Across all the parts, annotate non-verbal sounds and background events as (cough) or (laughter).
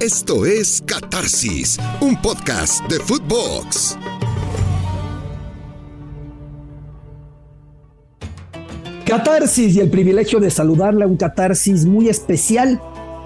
Esto es Catarsis, un podcast de Footbox. Catarsis y el privilegio de saludarle a un catarsis muy especial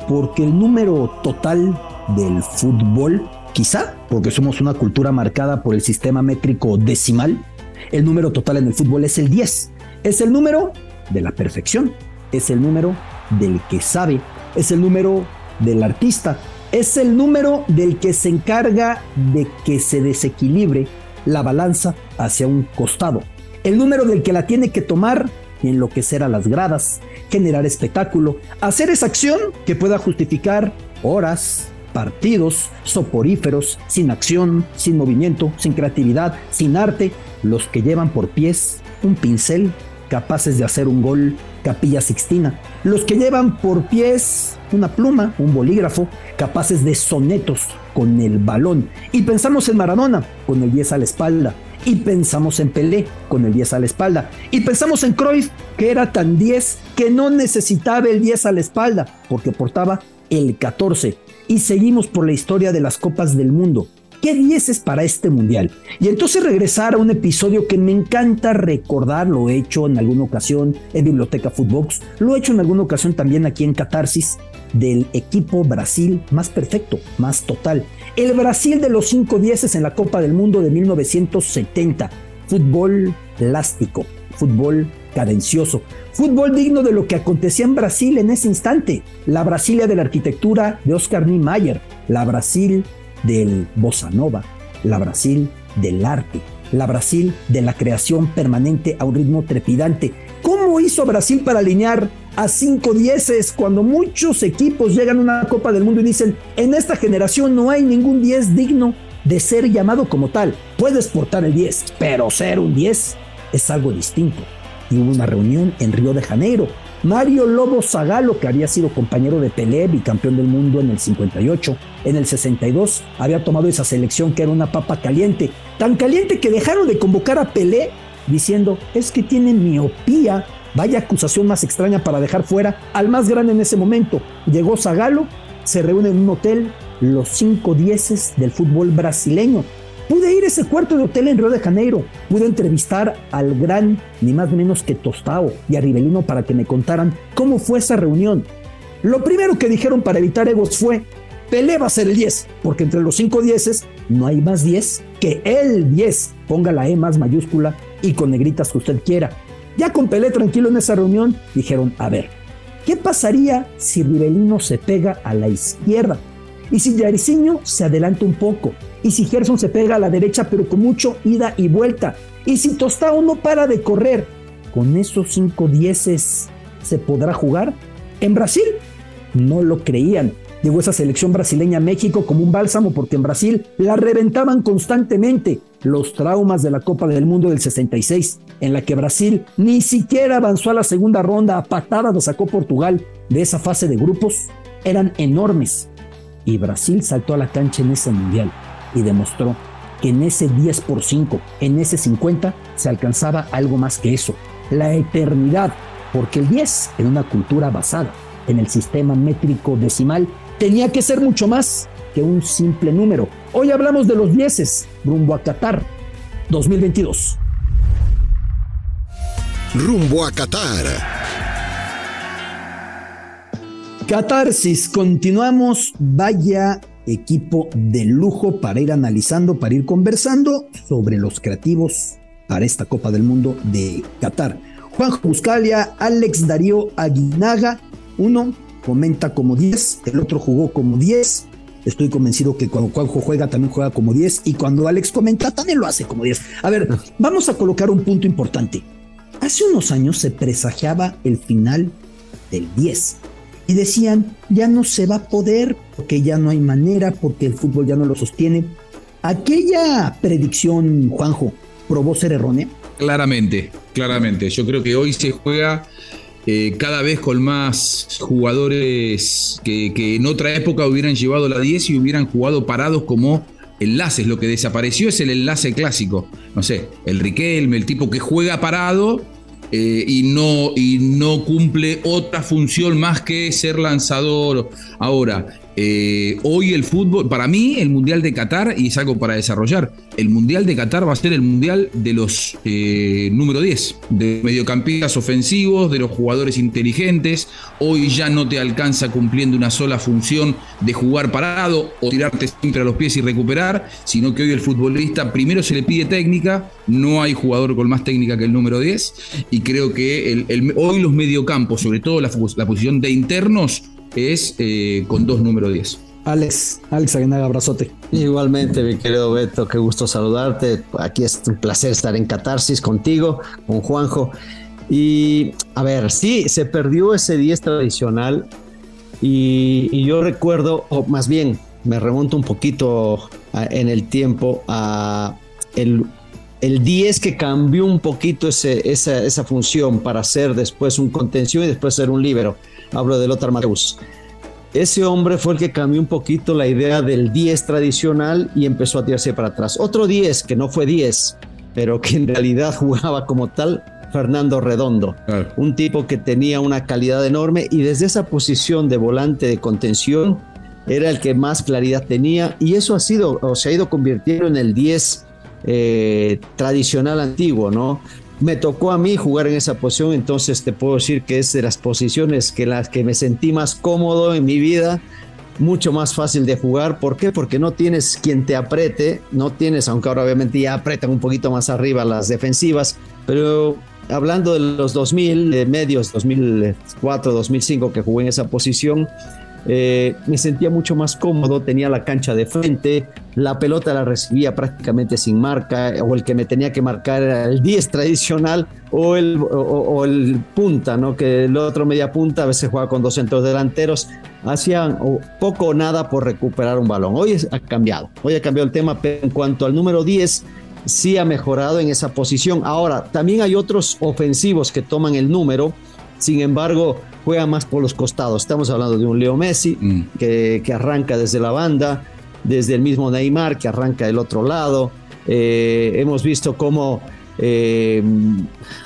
porque el número total del fútbol, quizá porque somos una cultura marcada por el sistema métrico decimal, el número total en el fútbol es el 10. Es el número de la perfección, es el número del que sabe, es el número del artista, es el número del que se encarga de que se desequilibre la balanza hacia un costado. El número del que la tiene que tomar y enloquecer a las gradas, generar espectáculo, hacer esa acción que pueda justificar horas, partidos soporíferos, sin acción, sin movimiento, sin creatividad, sin arte, los que llevan por pies un pincel capaces de hacer un gol capilla sixtina, los que llevan por pies una pluma, un bolígrafo, capaces de sonetos con el balón. Y pensamos en Maradona con el 10 a la espalda. Y pensamos en Pelé con el 10 a la espalda. Y pensamos en Cruyff, que era tan 10 que no necesitaba el 10 a la espalda, porque portaba el 14. Y seguimos por la historia de las Copas del Mundo. ¿Qué 10 es para este mundial? Y entonces regresar a un episodio que me encanta recordar, lo he hecho en alguna ocasión en Biblioteca Footbox, lo he hecho en alguna ocasión también aquí en Catarsis, del equipo Brasil más perfecto, más total. El Brasil de los 5 dieces en la Copa del Mundo de 1970. Fútbol plástico, fútbol cadencioso, fútbol digno de lo que acontecía en Brasil en ese instante. La Brasilia de la arquitectura de Oscar Niemeyer, la Brasil del bossa nova, la Brasil del arte, la Brasil de la creación permanente a un ritmo trepidante. ¿Cómo hizo Brasil para alinear a cinco dieces cuando muchos equipos llegan a una Copa del Mundo y dicen, en esta generación no hay ningún 10 digno de ser llamado como tal? Puedes portar el 10, pero ser un 10 es algo distinto. Y hubo una reunión en Río de Janeiro Mario Lobo Zagalo, que había sido compañero de Pelé, campeón del mundo en el 58, en el 62 había tomado esa selección que era una papa caliente, tan caliente que dejaron de convocar a Pelé diciendo, es que tiene miopía, vaya acusación más extraña para dejar fuera al más grande en ese momento. Llegó Zagalo, se reúne en un hotel los cinco dieces del fútbol brasileño, Pude ir a ese cuarto de hotel en Río de Janeiro. Pude entrevistar al gran, ni más ni menos que Tostao y a Rivelino para que me contaran cómo fue esa reunión. Lo primero que dijeron para evitar egos fue, Pelé va a ser el 10, porque entre los 5 dieces no hay más 10 que el 10. Ponga la E más mayúscula y con negritas que usted quiera. Ya con Pelé tranquilo en esa reunión, dijeron, a ver, ¿qué pasaría si Rivelino se pega a la izquierda? Y si Jairzinho se adelanta un poco y si Gerson se pega a la derecha, pero con mucho ida y vuelta. Y si Tostao no para de correr, con esos cinco dieces se podrá jugar. En Brasil no lo creían. Llegó esa selección brasileña a México como un bálsamo porque en Brasil la reventaban constantemente. Los traumas de la Copa del Mundo del 66, en la que Brasil ni siquiera avanzó a la segunda ronda, a patadas lo sacó Portugal de esa fase de grupos, eran enormes. Y Brasil saltó a la cancha en ese mundial y demostró que en ese 10 por 5, en ese 50, se alcanzaba algo más que eso, la eternidad, porque el 10 en una cultura basada en el sistema métrico decimal tenía que ser mucho más que un simple número. Hoy hablamos de los 10 rumbo a Qatar 2022. Rumbo a Qatar. Catarsis, continuamos. Vaya equipo de lujo para ir analizando, para ir conversando sobre los creativos para esta Copa del Mundo de Qatar. Juan Buscalia, Alex Darío Aguinaga, uno comenta como 10, el otro jugó como 10. Estoy convencido que cuando Juanjo juega también juega como 10 y cuando Alex comenta también lo hace como 10. A ver, vamos a colocar un punto importante. Hace unos años se presagiaba el final del 10 y decían, ya no se va a poder porque ya no hay manera, porque el fútbol ya no lo sostiene. ¿Aquella predicción, Juanjo, probó ser errónea? Claramente, claramente. Yo creo que hoy se juega eh, cada vez con más jugadores que, que, en otra época hubieran llevado la 10 y hubieran jugado parados como enlaces. Lo que desapareció es el enlace clásico. No sé, el Riquelme, el tipo que juega parado eh, y, no, y no cumple otra función más que ser lanzador. Ahora, Eh, hoy el fútbol, para mí, el Mundial de Qatar, y es algo para desarrollar, el Mundial de Qatar va a ser el Mundial de los eh, número 10, de mediocampistas ofensivos, de los jugadores inteligentes. Hoy ya no te alcanza cumpliendo una sola función de jugar parado o tirarte siempre a los pies y recuperar, sino que hoy el futbolista primero se le pide técnica, no hay jugador con más técnica que el número 10, y creo que hoy los mediocampos, sobre todo la, la posición de internos, es eh, con dos número 10. Alex, Alex Aguinaga, abrazote. Igualmente, mi querido Beto, qué gusto saludarte. Aquí es un placer estar en Catarsis contigo, con Juanjo. Y a ver, sí, se perdió ese 10 tradicional y, yo recuerdo, o más bien, me remonto un poquito en el tiempo a el, el 10 que cambió un poquito ese, esa, esa función para ser después un contención y después ser un líbero hablo de Lothar Matthäus. Ese hombre fue el que cambió un poquito la idea del 10 tradicional y empezó a tirarse para atrás. Otro 10 que no fue 10, pero que en realidad (laughs) jugaba como tal, Fernando Redondo, un tipo que tenía una calidad enorme y desde esa posición de volante de contención era el que más claridad tenía y eso ha sido o se ha ido convirtiendo en el 10 eh, tradicional antiguo, ¿no? Me tocó a mí jugar en esa posición, entonces te puedo decir que es de las posiciones que las que me sentí más cómodo en mi vida, mucho más fácil de jugar. ¿Por qué? Porque no tienes quien te apriete, no tienes, aunque ahora obviamente ya apretan un poquito más arriba las defensivas, pero hablando de los 2000, de medios 2004, 2005 que jugué en esa posición, eh, me sentía mucho más cómodo, tenía la cancha de frente, la pelota la recibía prácticamente sin marca, o el que me tenía que marcar era el 10 tradicional o el, punta, ¿no? que el otro media punta a veces juega con dos centros delanteros, hacían poco o nada por recuperar un balón. Hoy ha cambiado, hoy ha cambiado el tema, pero en cuanto al número 10, sí ha mejorado en esa posición. Ahora, también hay otros ofensivos que toman el número, sin embargo, juega más por los costados. Estamos hablando de un Leo Messi mm. que, que, arranca desde la banda, desde el mismo Neymar que arranca del otro lado. Eh, hemos visto cómo eh,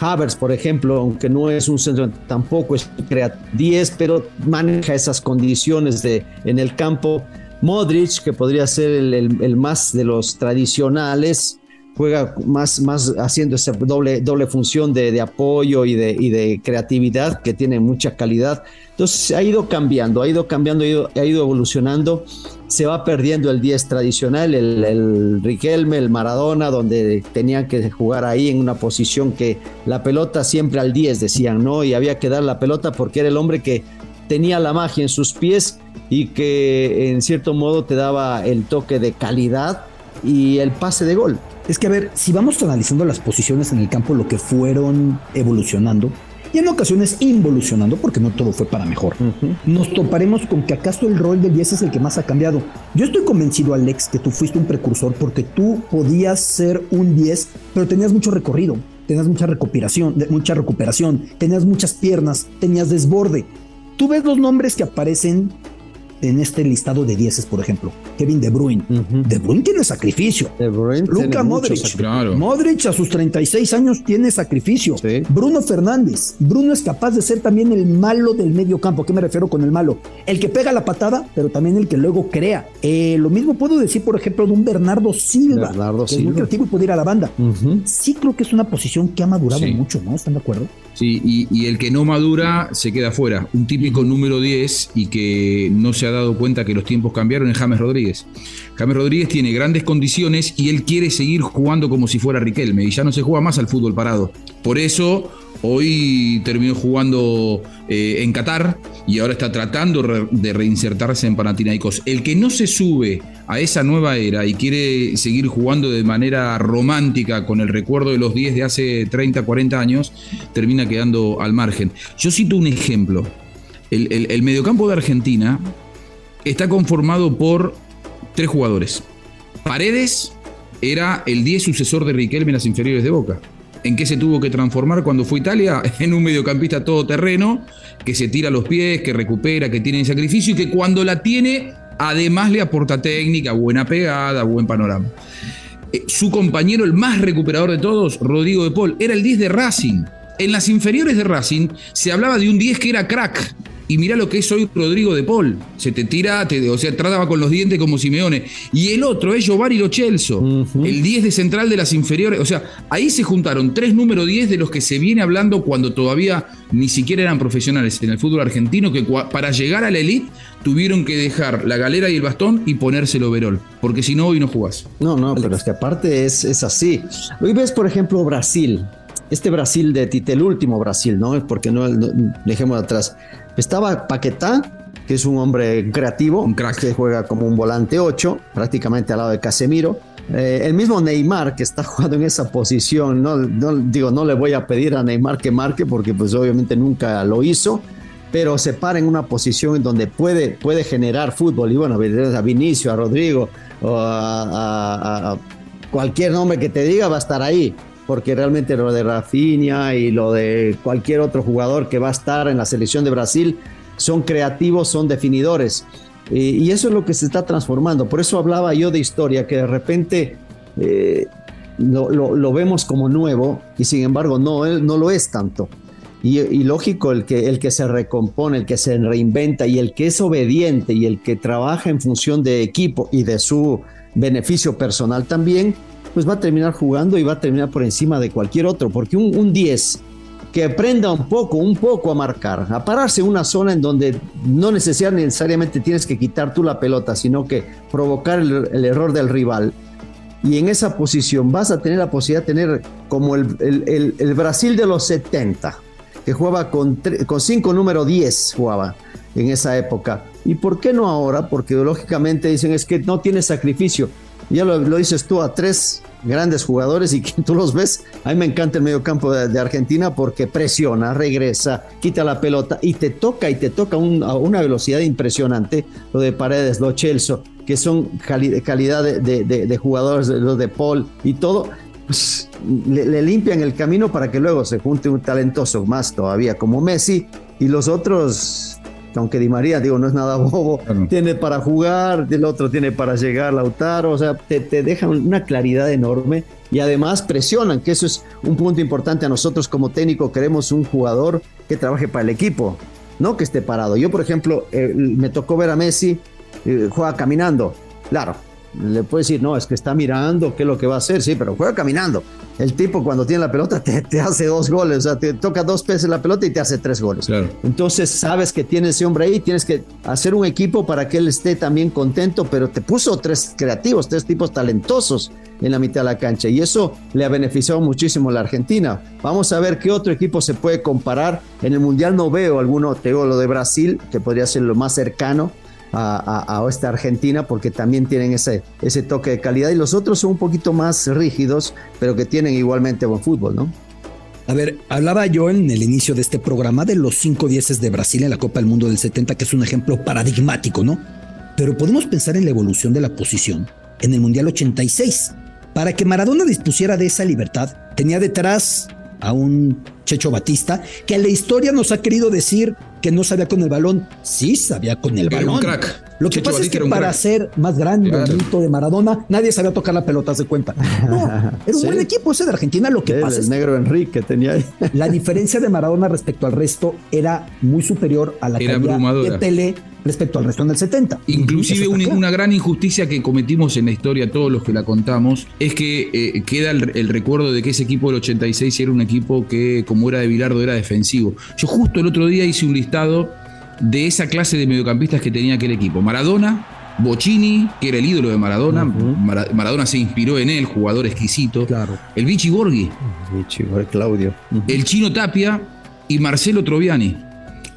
Havers, por ejemplo, aunque no es un centro, tampoco es crea 10, pero maneja esas condiciones de, en el campo. Modric, que podría ser el, el más de los tradicionales, juega más, más haciendo esa doble, doble función de, apoyo y de, y de, creatividad que tiene mucha calidad. Entonces ha ido cambiando, ha ido cambiando, ha ido, evolucionando. Se va perdiendo el 10 tradicional, el, el, Riquelme, el Maradona, donde tenían que jugar ahí en una posición que la pelota siempre al 10 decían, ¿no? Y había que dar la pelota porque era el hombre que tenía la magia en sus pies y que en cierto modo te daba el toque de calidad y el pase de gol. Es que, a ver, si vamos analizando las posiciones en el campo, lo que fueron evolucionando, y en ocasiones involucionando, porque no todo fue para mejor, nos toparemos con que acaso el rol del 10 es el que más ha cambiado. Yo estoy convencido, Alex, que tú fuiste un precursor porque tú podías ser un 10, pero tenías mucho recorrido, tenías mucha recuperación, mucha recuperación, tenías muchas piernas, tenías desborde. Tú ves los nombres que aparecen en este listado de dieces, por ejemplo, Kevin De Bruyne. De Bruyne tiene sacrificio. De Bruyne Luka Modric. Modric a sus 36 años tiene sacrificio. Bruno Fernández. Bruno es capaz de ser también el malo del medio campo. ¿Qué me refiero con el malo? El que pega la patada, pero también el que luego crea. Eh, lo mismo puedo decir, por ejemplo, de un Bernardo Silva. Bernardo que es muy creativo y puede ir a la banda. Sí creo que es una posición que ha madurado mucho, ¿no? ¿Están de acuerdo? Sí, y, y, el que no madura se queda fuera. Un típico número 10 y que no se ha dado cuenta que los tiempos cambiaron es James Rodríguez. James Rodríguez tiene grandes condiciones y él quiere seguir jugando como si fuera Riquelme y ya no se juega más al fútbol parado. Por eso Hoy terminó jugando eh, en Qatar y ahora está tratando de reinsertarse en Panathinaikos. El que no se sube a esa nueva era y quiere seguir jugando de manera romántica con el recuerdo de los 10 de hace 30, 40 años, termina quedando al margen. Yo cito un ejemplo. El, mediocampo de Argentina está conformado por tres jugadores. Paredes era el 10 sucesor de Riquelme en las inferiores de Boca en qué se tuvo que transformar cuando fue Italia, (laughs) en un mediocampista todoterreno, que se tira los pies, que recupera, que tiene sacrificio y que cuando la tiene, además le aporta técnica, buena pegada, buen panorama. Eh, su compañero, el más recuperador de todos, Rodrigo de Paul, era el 10 de Racing. En las inferiores de Racing se hablaba de un 10 que era crack, Y mira lo que es hoy Rodrigo de Paul. Se te tira, o sea, trataba con los dientes como Simeone. Y el otro es Giovanni Lo Celso, el 10 de central de las inferiores. O sea, ahí se juntaron tres número 10 de los que se viene hablando cuando todavía ni siquiera eran profesionales en el fútbol argentino, que para llegar a la elite tuvieron que dejar la galera y el bastón y ponérselo overol, porque si no, hoy no jugás. No, no, pero es que aparte es, es así. Hoy ves, por ejemplo, Brasil. Este Brasil de Tite, el último Brasil, ¿no? Porque no, no dejemos atrás. Estaba Paquetá, que es un hombre creativo, un crack. que juega como un volante 8, prácticamente al lado de Casemiro. Eh, el mismo Neymar que está (laughs) jugando en esa posición, no, no, digo, no le voy a pedir a Neymar que marque porque pues obviamente nunca lo hizo, pero se para en una posición en donde puede, puede generar fútbol. Y bueno, a Vinicio, a Rodrigo, o a, cualquier nombre que te diga va a estar ahí porque realmente lo de Rafinha y lo de cualquier otro jugador que va a estar en la selección de Brasil son creativos, son definidores. Y, eso es lo que se está transformando. Por eso hablaba yo de historia, que de repente eh, lo, vemos como nuevo y sin embargo no, no lo es tanto. Y, lógico, el que, el que se recompone, el que se reinventa y el que es obediente y el que trabaja en función de equipo y de su beneficio personal también, pues va a terminar jugando y va a terminar por encima de cualquier otro, porque un, 10 que aprenda un poco, un poco a marcar, a pararse en una zona en donde no necesariamente tienes que quitar tú la pelota, sino que provocar el, error del rival. Y en esa posición vas a tener la posibilidad de tener como el, el, Brasil de los 70, que jugaba con, con cinco número 10, jugaba en esa época. ¿Y por qué no ahora? Porque lógicamente dicen es que no tiene sacrificio ya lo, dices tú, a tres grandes jugadores y (laughs) que tú los ves. A mí me encanta el mediocampo de, de Argentina porque presiona, regresa, quita la pelota y te toca y te toca a una velocidad impresionante. Lo de Paredes, lo Chelsea, que son calidad de, jugadores, lo de Paul y todo. Pues, le, le, limpian el camino para que luego se junte un talentoso más todavía como Messi y los otros aunque Di María, digo, no es nada (laughs) bobo, tiene para jugar, el otro tiene para llegar, Lautaro, o sea, te, te dejan una claridad enorme y además presionan, que eso es un punto importante a nosotros como técnico, queremos un jugador que trabaje para el equipo, no que esté parado. Yo, por ejemplo, eh, me tocó ver a Messi, eh, juega caminando, claro, le puedes decir, no, es que está mirando qué es lo que va a hacer, sí, pero juega caminando. El tipo cuando tiene la pelota te, hace dos goles, o sea, te toca dos veces la pelota y te hace tres goles. Entonces sabes que tiene ese hombre ahí, tienes que hacer un equipo para que él esté también contento, pero te puso tres creativos, tres tipos talentosos en la mitad de la cancha y eso le ha beneficiado muchísimo a la Argentina. Vamos a ver qué otro equipo se puede comparar. En el Mundial no veo alguno, te digo lo de Brasil, que podría ser lo más cercano, a, esta Argentina porque también tienen ese, ese toque de calidad y los otros son un poquito más rígidos, pero que tienen igualmente buen fútbol, ¿no? A ver, hablaba yo en el inicio de este programa de los cinco dieces de Brasil en la Copa del Mundo del 70, que es un ejemplo paradigmático, ¿no? Pero podemos pensar en la evolución de la posición en el Mundial 86. Para que Maradona dispusiera de esa libertad, tenía detrás a un Checho Batista, que en la historia nos ha querido decir que no sabía con el balón. Sí sabía con el balón. un crack. Lo que pasa es que para ser más grande el mito de Maradona, nadie sabía tocar la pelota, se cuenta. No, (laughs) era un buen equipo ese de Argentina. Lo que pasa el negro Enrique tenía ahí. (laughs) La diferencia de Maradona respecto al resto era muy superior a la era de Tele respecto al resto del 70. Inclusive una, gran injusticia que cometimos en la historia, todos los que la contamos, es que eh, queda el, recuerdo de que ese equipo del 86 era un equipo que, como era de Bilardo, era defensivo. Yo justo el otro día hice un listado de esa clase de mediocampistas que tenía aquel equipo. Maradona, Bocini, que era el ídolo de Maradona. Maradona se inspiró en él, jugador exquisito. Claro. El Vichy Borghi. Vichy, Claudio. El Chino Tapia y Marcelo Troviani.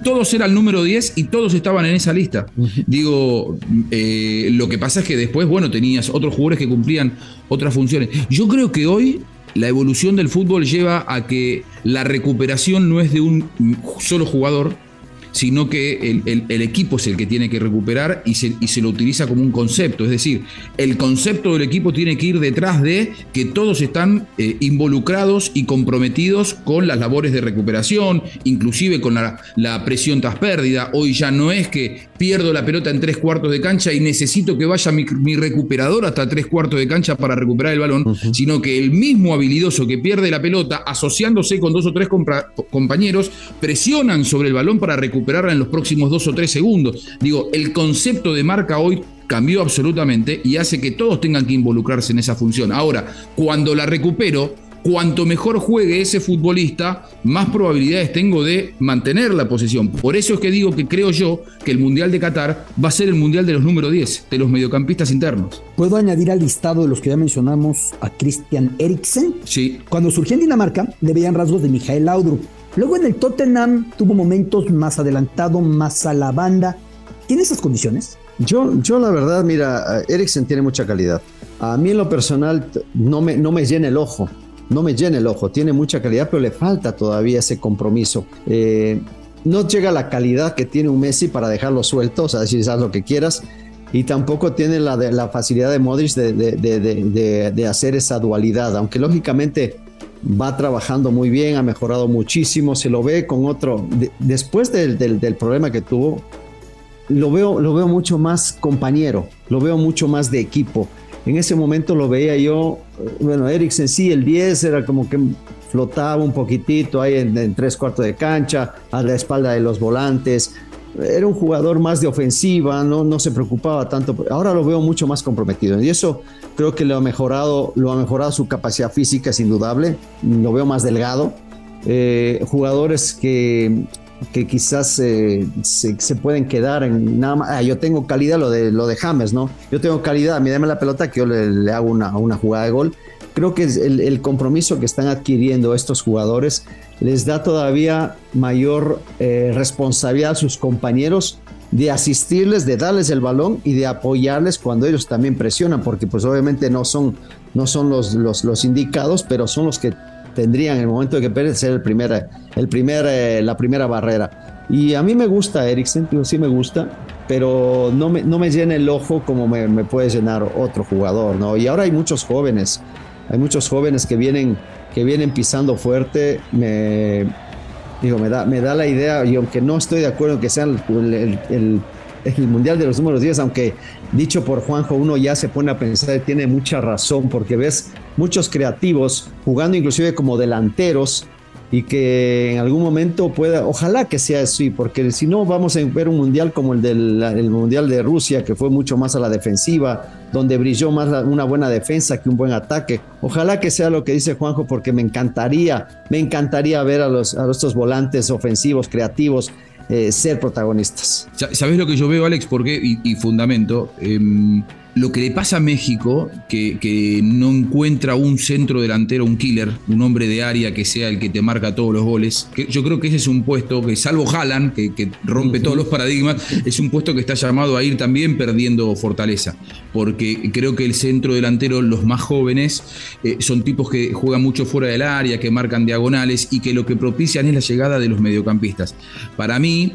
Todos eran el número 10 y todos estaban en esa lista. Digo, eh, lo que pasa es que después, bueno, tenías otros jugadores que cumplían otras funciones. Yo creo que hoy la evolución del fútbol lleva a que la recuperación no es de un solo jugador, sino que el, equipo es el que tiene que recuperar y se, y se, lo utiliza como un concepto. Es decir, el concepto del equipo tiene que ir detrás de que todos están eh, involucrados y comprometidos con las labores de recuperación, inclusive con la, presión tras pérdida. Hoy ya no es que pierdo la pelota en tres cuartos de cancha y necesito que vaya mi, recuperador hasta tres cuartos de cancha para recuperar el balón, sino que el mismo habilidoso que pierde la pelota, asociándose con dos o tres compañeros, presionan sobre el balón para recuperar en los próximos dos o tres segundos. Digo, el concepto de marca hoy cambió absolutamente y hace que todos tengan que involucrarse en esa función. Ahora, cuando la recupero, cuanto mejor juegue ese futbolista, más probabilidades tengo de mantener la posición. Por eso es que digo que creo yo que el Mundial de Qatar va a ser el Mundial de los número 10, de los mediocampistas internos. ¿Puedo añadir al listado de los que ya mencionamos a Christian Eriksen? Sí. Cuando surgió en Dinamarca, le veían rasgos de Mijael Laudrup. Luego en el Tottenham tuvo momentos más adelantado, más a la banda. ¿Tiene esas condiciones? Yo, yo la verdad, mira, Eriksen tiene mucha calidad. A mí en lo personal no me, no me llena el ojo no me llena el ojo, tiene mucha calidad, pero le falta todavía ese compromiso. Eh, no llega la calidad que tiene un Messi para dejarlo suelto, o sea, decir, haz lo que quieras, y tampoco tiene la, la facilidad de Modric de, hacer esa dualidad, aunque lógicamente va trabajando muy bien, ha mejorado muchísimo, se lo ve con otro, después del, del, problema que tuvo, lo veo, lo veo mucho más compañero, lo veo mucho más de equipo. En ese momento lo veía yo, bueno, Eriksen sí, el 10 era como que flotaba un poquitito ahí en, tres cuartos de cancha, a la espalda de los volantes. Era un jugador más de ofensiva, no, no se preocupaba tanto. Ahora lo veo mucho más comprometido y eso creo que lo ha mejorado, lo ha mejorado su capacidad física, es indudable. Lo veo más delgado. Eh, jugadores que que quizás eh, se, pueden quedar en nada más. Ah, yo tengo calidad, lo de, lo de James, ¿no? Yo tengo calidad, dame la pelota que yo le, hago una, una, jugada de gol. Creo que el, el, compromiso que están adquiriendo estos jugadores les da todavía mayor eh, responsabilidad a sus compañeros de asistirles, de darles el balón y de apoyarles cuando ellos también presionan, porque pues obviamente no son, no son los, los, indicados, pero son los que tendrían en el momento de que Pérez ser el primer, el primer, eh, la primera barrera. Y a mí me gusta Eriksen, sí me gusta, pero no me, no me llena el ojo como me, me, puede llenar otro jugador, ¿no? Y ahora hay muchos jóvenes, hay muchos jóvenes que vienen, que vienen pisando fuerte, me, digo, me da, me da la idea, y aunque no estoy de acuerdo en que sean el, el el Mundial de los Números 10, aunque dicho por Juanjo, uno ya se pone a pensar, tiene mucha razón, porque ves muchos creativos jugando inclusive como delanteros y que en algún momento pueda, ojalá que sea así, porque si no vamos a ver un mundial como el del mundial de Rusia, que fue mucho más a la defensiva, donde brilló más una buena defensa que un buen ataque. Ojalá que sea lo que dice Juanjo, porque me encantaría, me encantaría ver a los a estos volantes ofensivos, creativos, eh, ser protagonistas. ¿Sabes lo que yo veo, Alex? Porque, y, fundamento, em, lo que le pasa a México, que, no encuentra un centro delantero, un killer, un hombre de área que sea el que te marca todos los goles, que yo creo que ese es un puesto que, salvo Haaland, que, rompe todos los paradigmas, es un puesto que está llamado a ir también perdiendo fortaleza, porque creo que el centro delantero, los más jóvenes, eh, son tipos que juegan mucho fuera del área, que marcan diagonales y que lo que propician es la llegada de los mediocampistas. Para mí,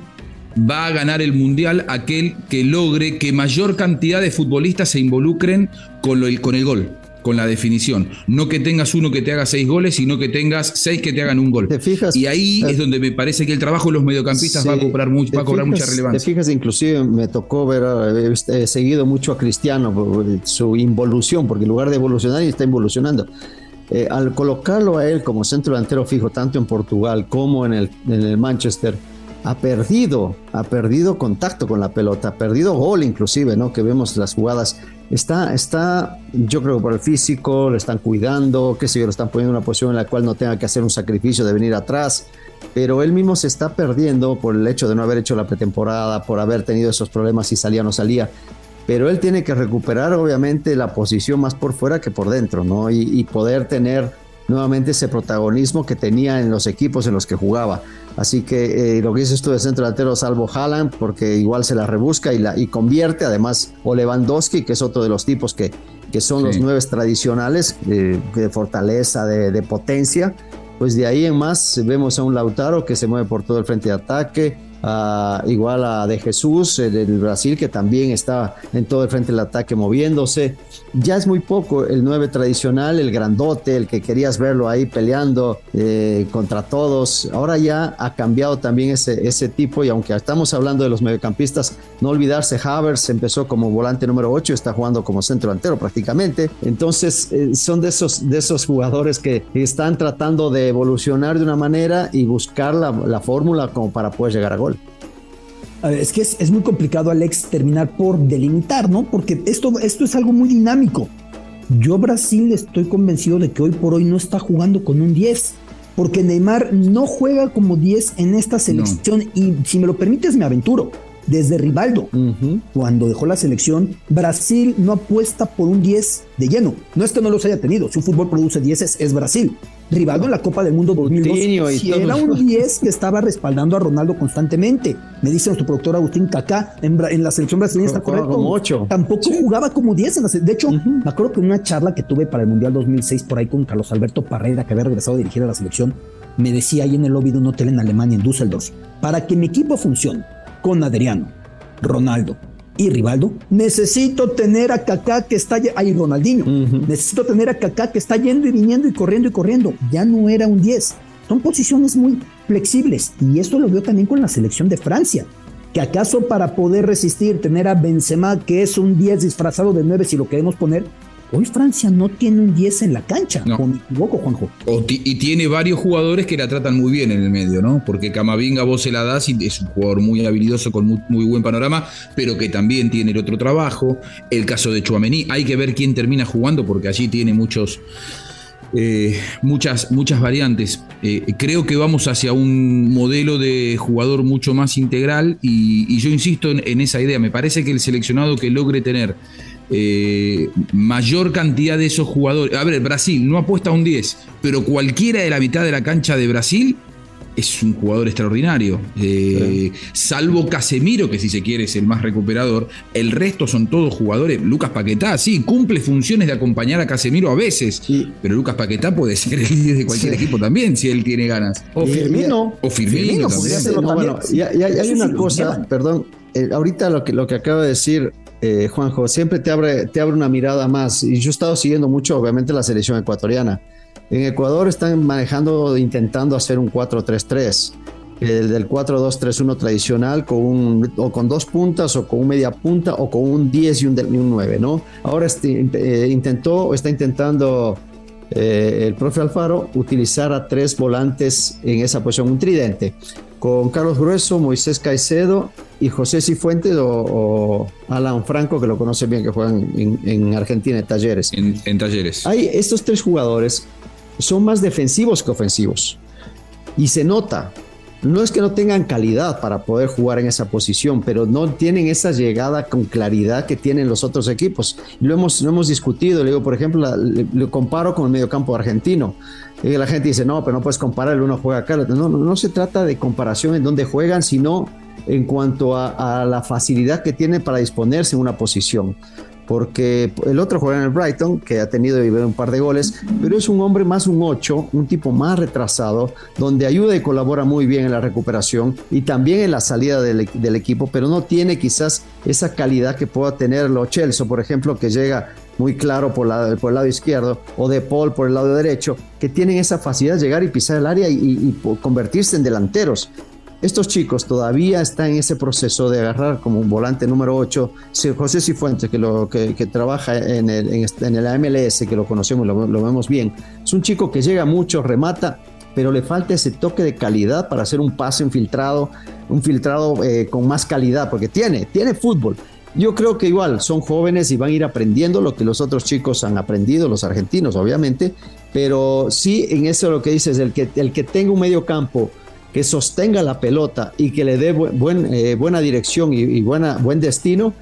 va a ganar el Mundial aquel que logre que mayor cantidad de futbolistas se involucren con, el, con el gol, con la definición. No que tengas uno que te haga seis goles, sino que tengas seis que te hagan un gol. y ahí es donde me parece que el trabajo de los mediocampistas va a cobrar, mucho, va a cobrar mucha relevancia. Te fijas, inclusive me tocó ver, he seguido mucho a Cristiano, su involución, porque en lugar de evolucionar, está involucionando. Eh, al colocarlo a él como centro delantero fijo, tanto en Portugal como en el, en el Manchester, ha perdido, ha perdido contacto con la pelota, ha perdido gol inclusive, ¿no? Que vemos las jugadas. Está, está, yo creo que por el físico, le están cuidando, qué sé yo, lo están poniendo en una posición en la cual no tenga que hacer un sacrificio de venir atrás, pero él mismo se está perdiendo por el hecho de no haber hecho la pretemporada, por haber tenido esos problemas si salía o no salía. Pero él tiene que recuperar, obviamente, la posición más por fuera que por dentro, ¿no? Y poder tener nuevamente ese protagonismo que tenía en los equipos en los que jugaba. Así que eh, lo que dices tú de centro delantero, salvo Haaland, porque igual se la rebusca y, la, y convierte, además, o Lewandowski, que es otro de los tipos que, que son los nueve tradicionales, de fortaleza, de, potencia, pues de ahí en más vemos a un Lautaro que se mueve por todo el frente de ataque, igual a De Jesús del Brasil, que también está en todo el frente del ataque moviéndose. Ya es muy poco el 9 tradicional, el grandote, el que querías verlo ahí peleando eh, contra todos. Ahora ya ha cambiado también ese, ese tipo y aunque estamos hablando de los mediocampistas, no olvidarse, Havers empezó como volante número 8, está jugando como centro delantero prácticamente. Entonces eh, son de esos, de esos jugadores que están tratando de evolucionar de una manera y buscar la, la fórmula como para poder llegar a gol. Es que es, muy complicado, Alex, terminar por delimitar, ¿no? Porque esto, esto es algo muy dinámico. Yo Brasil estoy convencido de que hoy por hoy no está jugando con un 10, porque Neymar no juega como 10 en esta selección y si me lo permites me aventuro desde Rivaldo. Cuando dejó la selección, Brasil no apuesta por un 10 de lleno. No es que no los haya tenido, si un fútbol produce 10 es, Brasil. Rivaldo en la Copa del Mundo 2002 si era un 10 que estaba respaldando a Ronaldo constantemente. Me dice nuestro productor Agustín Kaká, en, la selección brasileña está correcto. Tampoco jugaba como 10 en la De hecho, me acuerdo que en una charla que tuve para el Mundial 2006 por ahí con Carlos Alberto Parreira, que había regresado a dirigir a la selección, me decía ahí en el lobby de un hotel en Alemania, en Düsseldorf, para que mi equipo funcione, con Adriano, Ronaldo y Rivaldo, necesito tener a Kaká que está ahí Ronaldinho, necesito tener a Kaká que está yendo y viniendo y corriendo y corriendo. Ya no era un 10. Son posiciones muy flexibles y esto lo veo también con la selección de Francia. Que acaso para poder resistir tener a Benzema que es un 10 disfrazado de 9 si lo queremos poner, Hoy Francia no tiene un 10 en la cancha, no. me equivoco, Juanjo. y tiene varios jugadores que la tratan muy bien en el medio, ¿no? Porque Camavinga vos se la das y es un jugador muy habilidoso con muy, buen panorama, pero que también tiene el otro trabajo. El caso de Chuamení, hay que ver quién termina jugando porque allí tiene muchos. Eh, muchas, muchas variantes. Eh, creo que vamos hacia un modelo de jugador mucho más integral y, yo insisto en, esa idea. Me parece que el seleccionado que logre tener eh, mayor cantidad de esos jugadores. A ver, Brasil no apuesta a un 10, pero cualquiera de la mitad de la cancha de Brasil es un jugador extraordinario. Eh, salvo Casemiro, que si se quiere es el más recuperador, el resto son todos jugadores. Lucas Paquetá, sí, cumple funciones de acompañar a Casemiro a veces, pero Lucas Paquetá puede ser el líder de cualquier equipo también si él tiene ganas. O Firmino. O Firmino. y, hay una cosa, perdón, eh, ahorita lo que, lo que acaba de decir eh, Juanjo, siempre te abre, te abre una mirada más. Y yo he estado siguiendo mucho, obviamente, la selección ecuatoriana. En Ecuador están manejando, intentando hacer un 4-3-3, el del 4-2-3-1 tradicional, con un, o con dos puntas, o con un media punta, o con un 10 y un, 9, ¿no? Ahora este, eh, intentó, está intentando eh, el profe Alfaro utilizar a tres volantes en esa posición, un tridente con Carlos Grueso, Moisés Caicedo y José Cifuentes o, Alan Franco, que lo conoce bien, que juegan en, Argentina en talleres. En, talleres. Hay, estos tres jugadores son más defensivos que ofensivos. Y se nota. No es que no tengan calidad para poder jugar en esa posición, pero no tienen esa llegada con claridad que tienen los otros equipos. Lo hemos, lo hemos discutido. Le digo, por ejemplo, lo comparo con el mediocampo argentino. Y la gente dice, no, pero no puedes comparar, el uno juega acá. No, no, no se trata de comparación en dónde juegan, sino en cuanto a, la facilidad que tiene para disponerse en una posición. Porque el otro juega en el Brighton, que ha tenido un par de goles, pero es un hombre más un 8, un tipo más retrasado, donde ayuda y colabora muy bien en la recuperación y también en la salida del, del equipo, pero no tiene quizás esa calidad que pueda tener lo Chelsea, por ejemplo, que llega muy claro por, la, por el lado izquierdo, o de Paul por el lado derecho, que tienen esa facilidad de llegar y pisar el área y, convertirse en delanteros. Estos chicos todavía están en ese proceso de agarrar como un volante número 8. José Cifuentes, que, lo, que, trabaja en el, en, el MLS, que lo conocemos, lo, lo vemos bien, es un chico que llega mucho, remata, pero le falta ese toque de calidad para hacer un pase infiltrado, un filtrado eh, con más calidad, porque tiene, tiene fútbol, yo creo que igual son jóvenes y van a ir aprendiendo lo que los otros chicos han aprendido, los argentinos obviamente, pero sí en eso lo que dices, el que, el que tenga un medio campo que sostenga la pelota y que le dé eh, buena dirección y, buena, buen destino,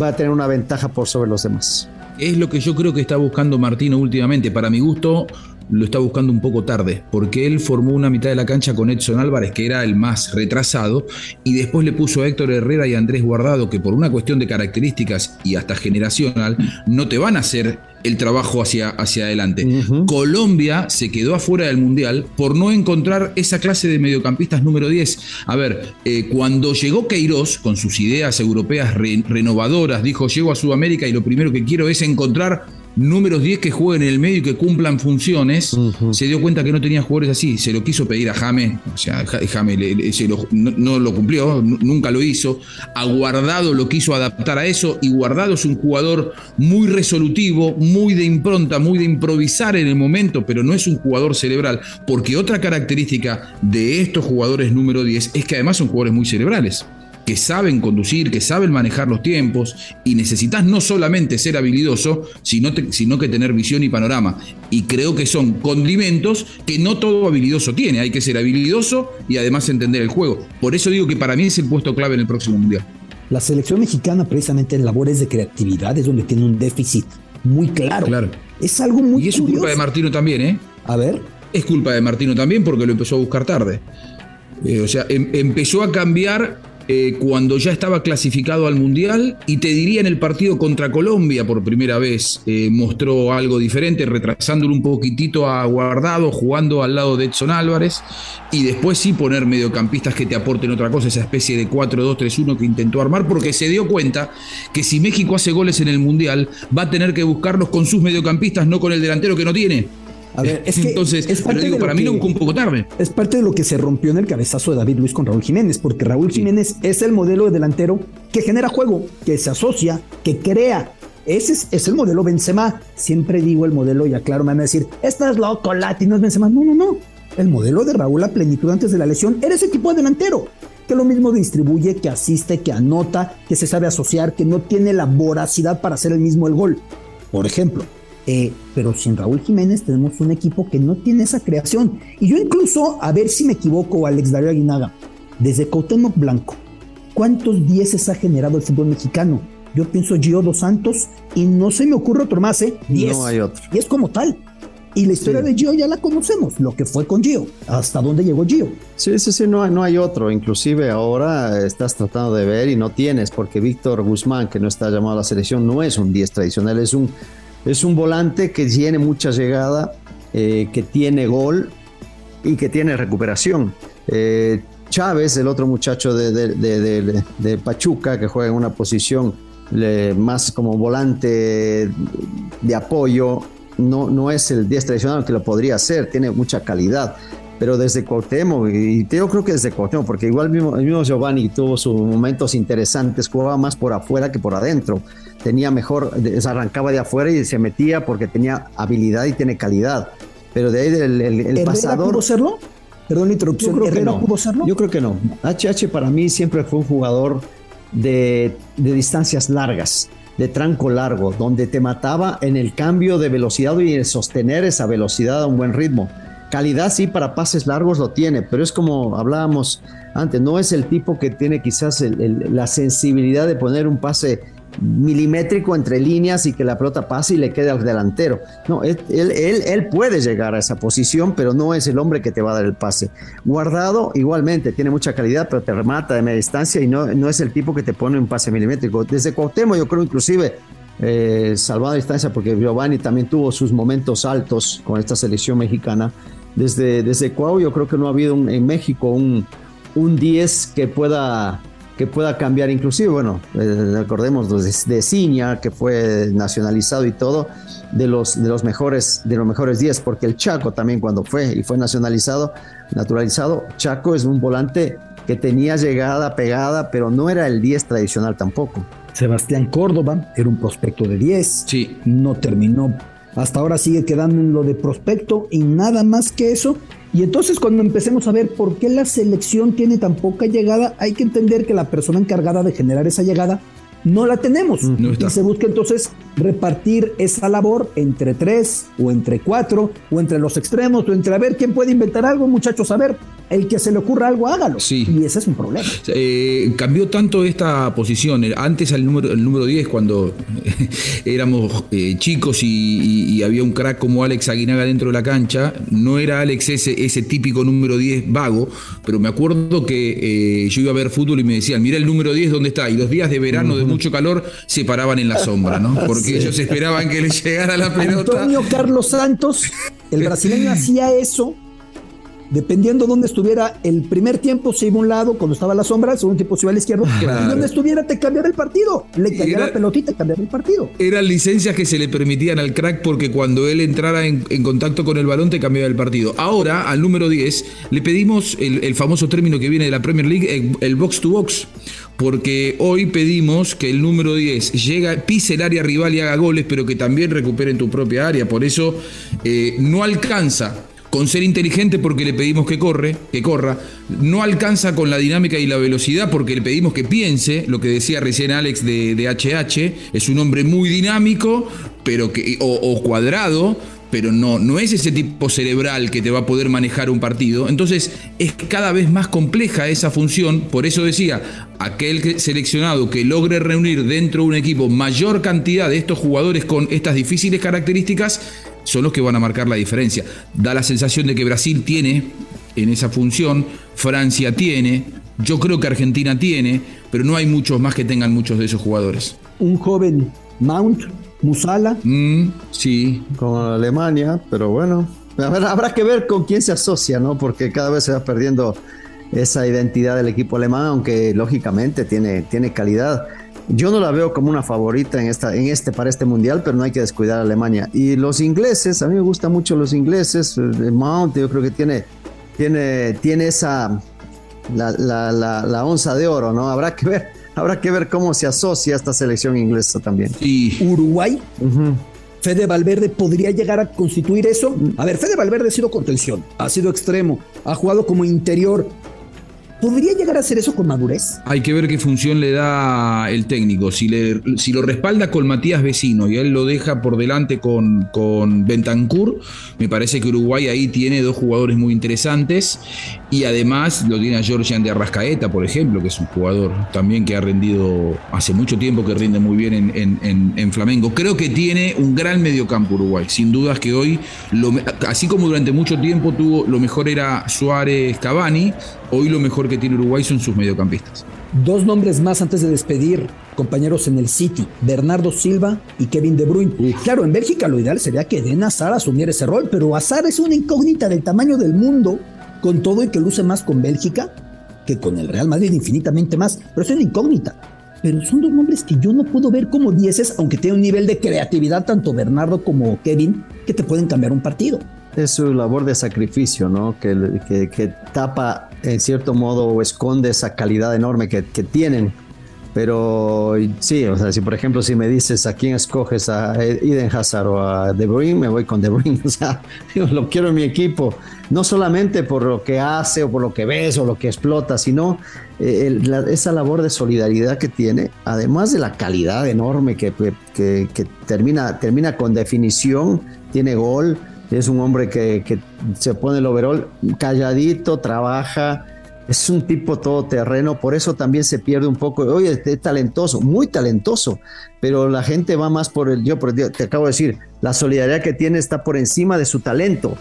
va a tener una ventaja por sobre los demás. Es lo que yo creo que está buscando Martino últimamente. Para mi gusto, lo está buscando un poco tarde, porque él formó una mitad de la cancha con Edson Álvarez, que era el más retrasado, y después le puso a Héctor Herrera y a Andrés Guardado, que por una cuestión de características y hasta generacional, no te van a hacer el trabajo hacia, hacia adelante. Colombia se quedó afuera del Mundial por no encontrar esa clase de mediocampistas número 10. A ver, eh, cuando llegó Queiroz con sus ideas europeas renovadoras, dijo, llego a Sudamérica y lo primero que quiero es encontrar números 10 que jueguen en el medio y que cumplan funciones, se dio cuenta que no tenía jugadores así, se lo quiso pedir a Jame, o sea, Jame no, lo cumplió, nunca lo hizo, a Guardado lo quiso adaptar a eso y Guardado es un jugador muy resolutivo, muy de impronta, muy de improvisar en el momento, pero no es un jugador cerebral, porque otra característica de estos jugadores número 10 es que además son jugadores muy cerebrales que saben conducir, que saben manejar los tiempos, y necesitas no solamente ser habilidoso, sino, sino que tener visión y panorama. Y creo que son condimentos que no todo habilidoso tiene. Hay que ser habilidoso y además entender el juego. Por eso digo que para mí es el puesto clave en el próximo Mundial. La selección mexicana, precisamente en labores de creatividad, es donde tiene un déficit muy claro. Claro. Es algo muy Y es culpa de Martino también, ¿eh? A ver. Es culpa de Martino también porque lo empezó a buscar tarde. Eh, o sea, em, empezó a cambiar eh, cuando ya estaba clasificado al Mundial y te diría en el partido contra Colombia por primera vez eh, mostró algo diferente, retrasándolo un poquitito a Guardado, jugando al lado de Edson Álvarez y después sí poner mediocampistas que te aporten otra cosa, esa especie de 4-2-3-1 que intentó armar porque se dio cuenta que si México hace goles en el Mundial va a tener que buscarlos con sus mediocampistas, no con el delantero que no tiene. A ver, es que Entonces, es parte digo, de lo para mí que- no un poco tarde. Es parte de lo que se rompió en el cabezazo de David Luis con Raúl Jiménez, porque Raúl Jiménez es el modelo de delantero que genera juego, que se asocia, que crea. Ese es, es el modelo Benzema. Siempre digo el modelo, y aclaro, me van a decir, estás loco, Lati, no es Benzema. No, no, no. El modelo de Raúl a plenitud antes de la lesión era ese tipo de delantero. Que lo mismo distribuye, que asiste, que anota, que se sabe asociar, que no tiene la voracidad para hacer el mismo el gol. Por ejemplo, eh, pero sin Raúl Jiménez tenemos un equipo que no tiene esa creación. Y yo incluso, a ver si me equivoco, Alex Darío Aguinaga, desde Cuauhtémoc Blanco, ¿cuántos dieces ha generado el fútbol mexicano? Yo pienso Gio Dos Santos y no se me ocurre otro más, ¿eh? Diez. No hay otro. Y es como tal. Y la historia Sí. de Gio ya la conocemos, lo que fue con Gio, hasta dónde llegó Gio. Sí, sí, sí, no, hay- no hay otro. Inclusive ahora estás tratando de ver y no tienes, porque Víctor Guzmán, que no está llamado a la selección, no es un 10 tradicional, es un, es un volante que tiene mucha llegada, eh, que tiene gol y que tiene recuperación. Eh, Chávez, el otro muchacho de, Pachuca, que juega en una posición más como volante de apoyo, no, no es el 10 tradicional que lo podría hacer, tiene mucha calidad pero desde Cuauhtémoc, y yo creo que desde Cuauhtémoc, porque igual mismo, el mismo Giovanni tuvo sus momentos interesantes, jugaba más por afuera que por adentro, tenía mejor, se arrancaba de afuera y se metía porque tenía habilidad y tiene calidad, pero de ahí el, el- el ¿Herrera pasador... pudo serlo? Perdón la interrupción, Yo creo que ¿Herrera no. pudo serlo? Yo creo que no. HH para mí siempre fue un jugador de, de distancias largas, de tranco largo, donde te mataba en el cambio de velocidad y en sostener esa velocidad a un buen ritmo. Calidad sí para pases largos lo tiene, pero es como hablábamos antes, no es el tipo que tiene quizás el- el- la sensibilidad de poner un pase milimétrico entre líneas y que la pelota pase y le quede al delantero. No, él, él, él- puede llegar a esa posición, pero no es el hombre que te va a dar el pase. Guardado igualmente, tiene mucha calidad, pero te remata de media distancia y no, no es el tipo que te pone un pase milimétrico. Desde Cuauhtémoc yo creo inclusive eh, salvado a distancia, porque Giovanni también tuvo sus momentos altos con esta selección mexicana. Desde, desde Cuau yo creo que no ha habido en México un, un 10 que pueda que pueda cambiar inclusive, bueno, eh, recordemos de, de Ciña, que fue nacionalizado y todo, de los, de los mejores, de los mejores 10, porque el Chaco también cuando fue y fue nacionalizado, naturalizado, Chaco es un volante que tenía llegada, pegada, pero no era el 10 tradicional tampoco. Sebastián Córdoba era un prospecto de 10. Sí. No terminó. Hasta ahora sigue quedando en lo de prospecto y nada más que eso. Y entonces cuando empecemos a ver por qué la selección tiene tan poca llegada, hay que entender que la persona encargada de generar esa llegada no la tenemos. No y se busca entonces repartir esa labor entre tres o entre cuatro o entre los extremos o entre a ver quién puede inventar algo, muchachos. A ver, el que se le ocurra algo, hágalo. Sí. Y ese es un problema. Eh, cambió tanto esta posición. Antes el número, el número 10, cuando (laughs) éramos eh, chicos y, y- y había un crack como Alex Aguinaga dentro de la cancha, no era Alex ese, ese típico número 10 vago, pero me acuerdo que eh, yo iba a ver fútbol y me decían, mira el número 10 dónde está. Y los días de verano de mucho calor se paraban en la sombra, ¿no? (laughs) Porque ellos esperaban que les llegara la pelota. Antonio Carlos Santos, el brasileño (laughs) hacía eso. Dependiendo dónde estuviera el primer tiempo se iba a un lado cuando estaba la sombra, el segundo tiempo se iba a la izquierda Claro. y donde estuviera te cambiaba el partido. Le Era- la pelotita y cambiaba el partido. Eran licencias que se le permitían al crack porque cuando él entrara en, en contacto con el balón te cambiaba el partido. Ahora, al número 10, le pedimos el, el famoso término que viene de la Premier League, el, el box to box. Porque hoy pedimos que el número 10 llega, pise el área rival y haga goles, pero que también recupere en tu propia área. Por eso eh, no alcanza con ser inteligente porque le pedimos que corre, que corra, no alcanza con la dinámica y la velocidad porque le pedimos que piense, lo que decía recién Alex de, de HH, es un hombre muy dinámico, pero que, o cuadrado, pero no, no es ese tipo cerebral que te va a poder manejar un partido. Entonces es cada vez más compleja esa función. Por eso decía, aquel seleccionado que logre reunir dentro de un equipo mayor cantidad de estos jugadores con estas difíciles características, son los que van a marcar la diferencia. Da la sensación de que Brasil tiene en esa función, Francia tiene, yo creo que Argentina tiene, pero no hay muchos más que tengan muchos de esos jugadores. Un joven Mount Musala. Mm, sí. Con Alemania, pero bueno. habrá que ver con quién se asocia, ¿no? Porque cada vez se va perdiendo esa identidad del equipo alemán, aunque lógicamente tiene, tiene calidad. Yo no la veo como una favorita en, esta, en este, para este mundial, pero no hay que descuidar a Alemania. Y los ingleses, a mí me gustan mucho los ingleses. El Mount, yo creo que tiene, tiene, tiene esa, la, la, la onza de oro, ¿no? Habrá que ver Habrá que ver cómo se asocia esta selección inglesa también. Y Uruguay. Fede Valverde podría llegar a constituir eso. A ver, Fede Valverde ha sido contención, ha sido extremo, ha jugado como interior, ¿Podría llegar a hacer eso con madurez? Hay que ver qué función le da el técnico. Si, le, si lo respalda con Matías Vecino y él lo deja por delante con, con Bentancur, me parece que Uruguay ahí tiene dos jugadores muy interesantes y además lo tiene a Georgian de Arrascaeta, por ejemplo, que es un jugador también que ha rendido hace mucho tiempo, que rinde muy bien en, en, Flamengo. Creo que tiene un gran mediocampo Uruguay. Sin dudas que hoy, así como durante mucho tiempo tuvo, lo mejor era Suárez Cavani, Hoy lo mejor que tiene Uruguay son sus mediocampistas. Dos nombres más antes de despedir, compañeros en el City, Bernardo Silva y Kevin De Bruyne. Claro, en Bélgica lo ideal sería que Den Hazard asumiera ese rol, pero Hazard es una incógnita del tamaño del mundo, con todo y que luce más con Bélgica que con el Real Madrid, infinitamente más, pero es una incógnita. Pero son dos nombres que yo no puedo ver como dieces, aunque tiene un nivel de creatividad tanto Bernardo como Kevin, que te pueden cambiar un partido es su labor de sacrificio, ¿no? Que, que, tapa en cierto modo o esconde esa calidad enorme que, que, tienen. Pero sí, o sea, si por ejemplo si me dices a quién escoges, a Eden Hazard o a De Bruyne, me voy con De Bruyne. (laughs) O sea, lo quiero en mi equipo. No solamente por lo que hace o por lo que ves o lo que explota, sino eh, esa labor de solidaridad que tiene, además de la calidad enorme que, que, que termina, termina con definición, tiene gol, es un hombre que, se pone el overall calladito, trabaja, es un tipo todoterreno, por eso también se pierde un poco. Oye, es talentoso, muy talentoso, pero la gente va más por el. Yo te acabo de decir, la solidaridad que tiene está por encima de su talento.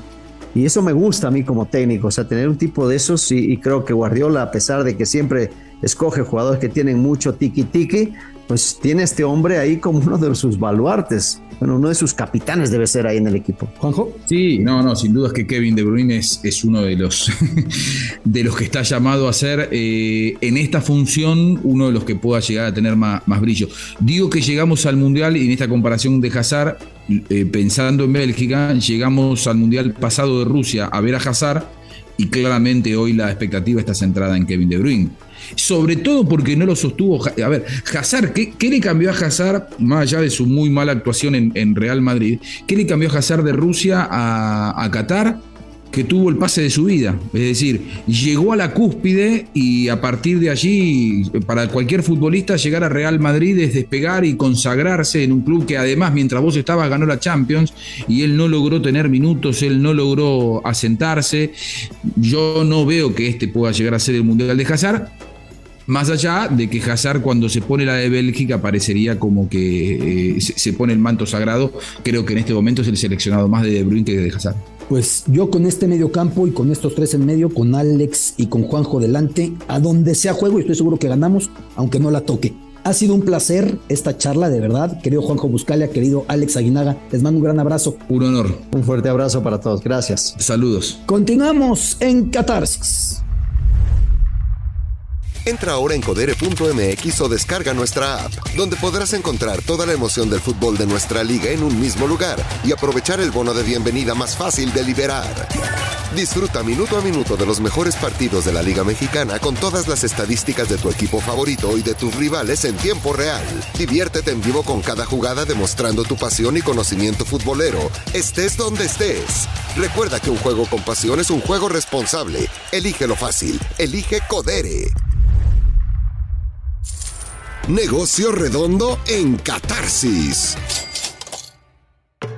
Y eso me gusta a mí como técnico, o sea, tener un tipo de esos. Y, y creo que Guardiola, a pesar de que siempre escoge jugadores que tienen mucho tiki-tiki, pues tiene este hombre ahí como uno de sus baluartes. Bueno, uno de sus capitanes debe ser ahí en el equipo. Juanjo. Sí, no, no, sin duda es que Kevin De Bruyne es, es uno de los, (laughs) de los que está llamado a ser eh, en esta función uno de los que pueda llegar a tener más, brillo. Digo que llegamos al Mundial y en esta comparación de Hazard, eh, pensando en Bélgica, llegamos al Mundial pasado de Rusia a ver a Hazard y claramente hoy la expectativa está centrada en Kevin De Bruyne sobre todo porque no lo sostuvo. A ver, Hazard, ¿qué, le cambió a Hazard, más allá de su muy mala actuación en, Real Madrid? ¿Qué le cambió a Hazard de Rusia a, a Qatar? que tuvo el pase de su vida. Es decir, llegó a la cúspide y a partir de allí, para cualquier futbolista, llegar a Real Madrid es despegar y consagrarse en un club que además, mientras vos estabas, ganó la Champions y él no logró tener minutos, él no logró asentarse. Yo no veo que este pueda llegar a ser el Mundial de Hazard. Más allá de que Hazard cuando se pone la de Bélgica parecería como que eh, se, pone el manto sagrado, creo que en este momento es el seleccionado más de De Bruyne que de Hazard. Pues yo con este medio campo y con estos tres en medio, con Alex y con Juanjo delante, a donde sea juego y estoy seguro que ganamos, aunque no la toque. Ha sido un placer esta charla, de verdad. Querido Juanjo Buscalia, querido Alex Aguinaga, les mando un gran abrazo. Un honor. Un fuerte abrazo para todos. Gracias. Saludos. Continuamos en Catarsis. Entra ahora en codere.mx o descarga nuestra app, donde podrás encontrar toda la emoción del fútbol de nuestra liga en un mismo lugar y aprovechar el bono de bienvenida más fácil de liberar. Disfruta minuto a minuto de los mejores partidos de la Liga Mexicana con todas las estadísticas de tu equipo favorito y de tus rivales en tiempo real. Diviértete en vivo con cada jugada demostrando tu pasión y conocimiento futbolero, estés donde estés. Recuerda que un juego con pasión es un juego responsable. Elige lo fácil. Elige Codere. Negocio redondo en Catarsis.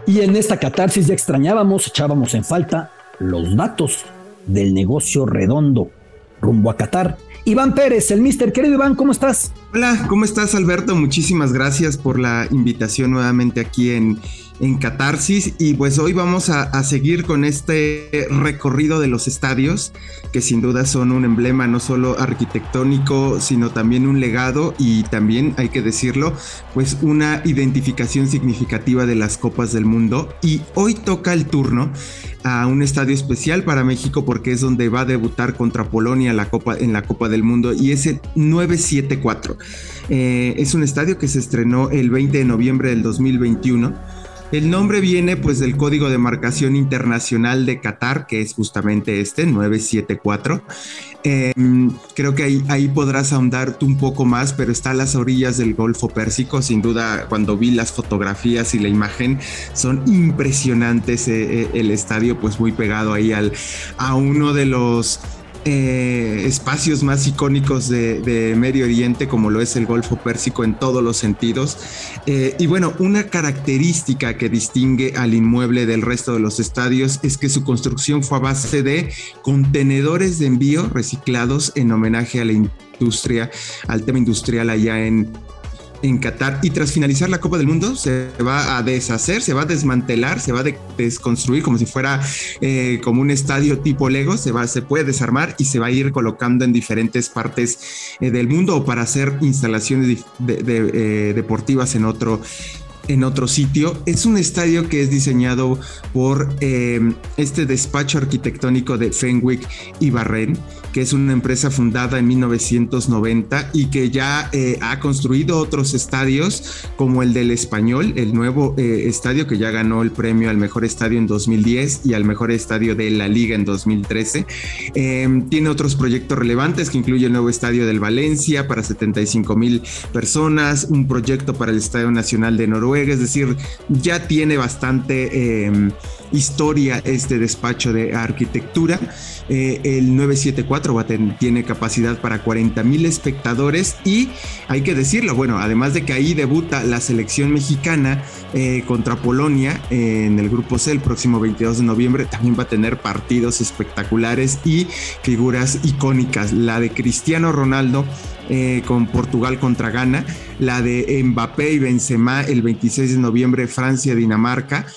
Y en esta catarsis ya extrañábamos, echábamos en falta los datos del negocio redondo rumbo a Qatar. Iván Pérez, el mister. Querido Iván, ¿cómo estás? Hola, ¿cómo estás Alberto? Muchísimas gracias por la invitación nuevamente aquí en en Catarsis. Y pues hoy vamos a, seguir con este recorrido de los estadios que sin duda son un emblema no solo arquitectónico sino también un legado y también hay que decirlo pues una identificación significativa de las copas del mundo. Y hoy toca el turno a un estadio especial para México porque es donde va a debutar contra Polonia la copa, en la Copa del Mundo y es el 974 eh, es un estadio que se estrenó el 20 de noviembre del 2021 el nombre viene pues del Código de Marcación Internacional de Qatar, que es justamente este, 974. Em, creo que ahí, ahí podrás ahondarte un poco más, pero está a las orillas del Golfo Pérsico. Sin duda, cuando vi las fotografías y la imagen, son impresionantes eh, eh, el estadio, pues muy pegado ahí al, a uno de los eh, espacios más icónicos de, Medio Oriente, como lo es el Golfo Pérsico en todos los sentidos. Eh, y bueno, una característica que distingue al inmueble del resto de los estadios es que su construcción fue a base de contenedores de envío reciclados en homenaje a la industria, al tema industrial allá en en Qatar. Y tras finalizar la Copa del Mundo se va a deshacer, se va a desmantelar, se va a desconstruir como si fuera eh, como un estadio tipo Lego, se, va, se puede desarmar y se va a ir colocando en diferentes partes eh, del mundo o para hacer instalaciones eh, deportivas en otro en otro sitio. Es un estadio que es diseñado por este despacho arquitectónico de Fenwick y Barren que es una empresa fundada en 1990 y que ya eh, ha construido otros estadios como el del Español, el nuevo eh, estadio que ya ganó el premio al mejor estadio en 2010 y al mejor estadio de la liga en 2013. Em, tiene otros proyectos relevantes que incluye el nuevo estadio del Valencia para 75 mil personas, un proyecto para el Estadio Nacional de Noruega, es decir, ya tiene bastante em, historia este despacho de arquitectura. Eh, el 974 tiene capacidad para 40 mil espectadores y hay que decirlo, bueno, además de que ahí debuta la selección mexicana eh, contra Polonia en el grupo C el próximo 22 de noviembre, también va a tener partidos espectaculares y figuras icónicas. La de Cristiano Ronaldo eh, con Portugal contra Ghana, la de Mbappé y Benzema el 26 de noviembre Francia-Dinamarca,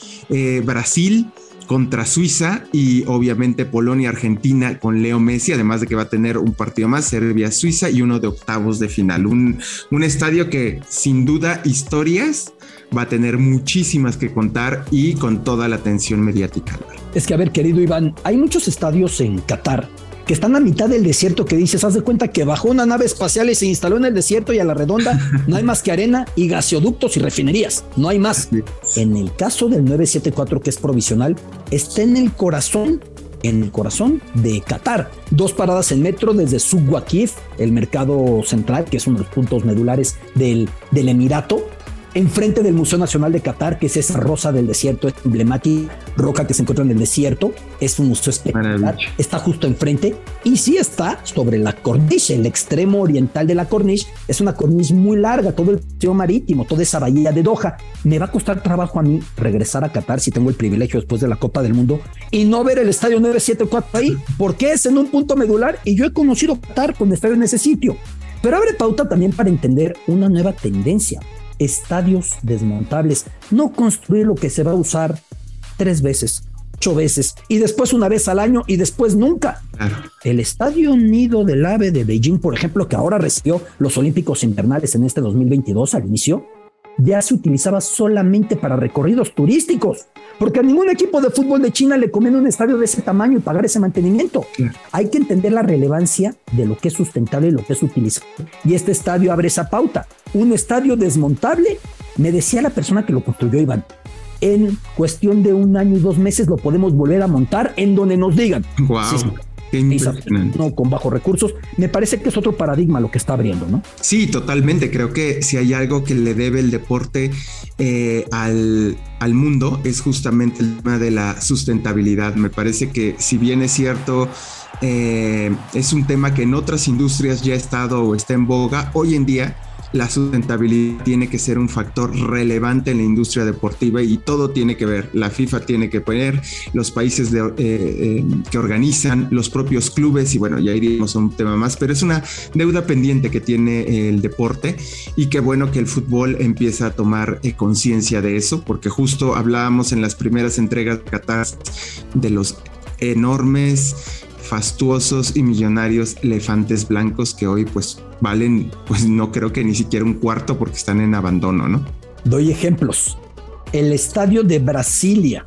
Brasil contra Suiza y obviamente Polonia-Argentina con Leo Messi, además de que va a tener un partido más, Serbia-Suiza y uno de octavos de final. Un, un estadio que sin duda historias va a tener muchísimas que contar y con toda la atención mediática. Es que, a ver, querido Iván, hay muchos estadios en Qatar que están a mitad del desierto que dices, haz de cuenta que bajó una nave espacial y se instaló en el desierto y a la redonda (laughs) no hay más que arena y gaseoductos y refinerías, no hay más. En el caso del 974 que es provisional, está en el corazón en el corazón de Qatar. Dos paradas en metro desde Suwakif, el mercado central, que es uno de los puntos medulares del, del Emirato, enfrente del Museo Nacional de Qatar, que es esa rosa del desierto, es emblemática roca que se encuentra en el desierto. Es un museo espectacular. Está justo enfrente y sí está sobre la corniche, el extremo oriental de la corniche. Es una corniche muy larga, todo el paseo marítimo, toda esa bahía de Doha. Me va a costar trabajo a mí regresar a Qatar si tengo el privilegio después de la Copa del Mundo y no ver el estadio 974 ahí, porque es en un punto medular y yo he conocido Qatar con estadio en ese sitio. Pero abre pauta también para entender una nueva tendencia estadios desmontables, no construir lo que se va a usar tres veces, ocho veces y después una vez al año y después nunca. El Estadio Nido del Ave de Beijing, por ejemplo, que ahora recibió los Olímpicos Invernales en este 2022 al inicio, ya se utilizaba solamente para recorridos turísticos, porque a ningún equipo de fútbol de China le conviene un estadio de ese tamaño y pagar ese mantenimiento. Hay que entender la relevancia de lo que es sustentable y lo que es utilizable. Y este estadio abre esa pauta. Un estadio desmontable, me decía la persona que lo construyó, Iván, en cuestión de un año y dos meses lo podemos volver a montar en donde nos digan. Wow no con bajos recursos. Me parece que es otro paradigma lo que está abriendo, ¿no? Sí, totalmente. Creo que si hay algo que le debe el deporte eh, al, al mundo es justamente el tema de la sustentabilidad. Me parece que si bien es cierto, eh, es un tema que en otras industrias ya ha estado o está en boga, hoy en día la sustentabilidad tiene que ser un factor relevante en la industria deportiva y todo tiene que ver. La FIFA tiene que poner, los países eh, eh, que organizan, los propios clubes y bueno, ya iríamos a un tema más, pero es una deuda pendiente que tiene el deporte y qué bueno que el fútbol empieza a tomar eh, conciencia de eso, porque justo hablábamos en las primeras entregas de Qatar de los enormes fastuosos y millonarios elefantes blancos que hoy pues valen pues no creo que ni siquiera un cuarto porque están en abandono, ¿no? Doy ejemplos. El estadio de Brasilia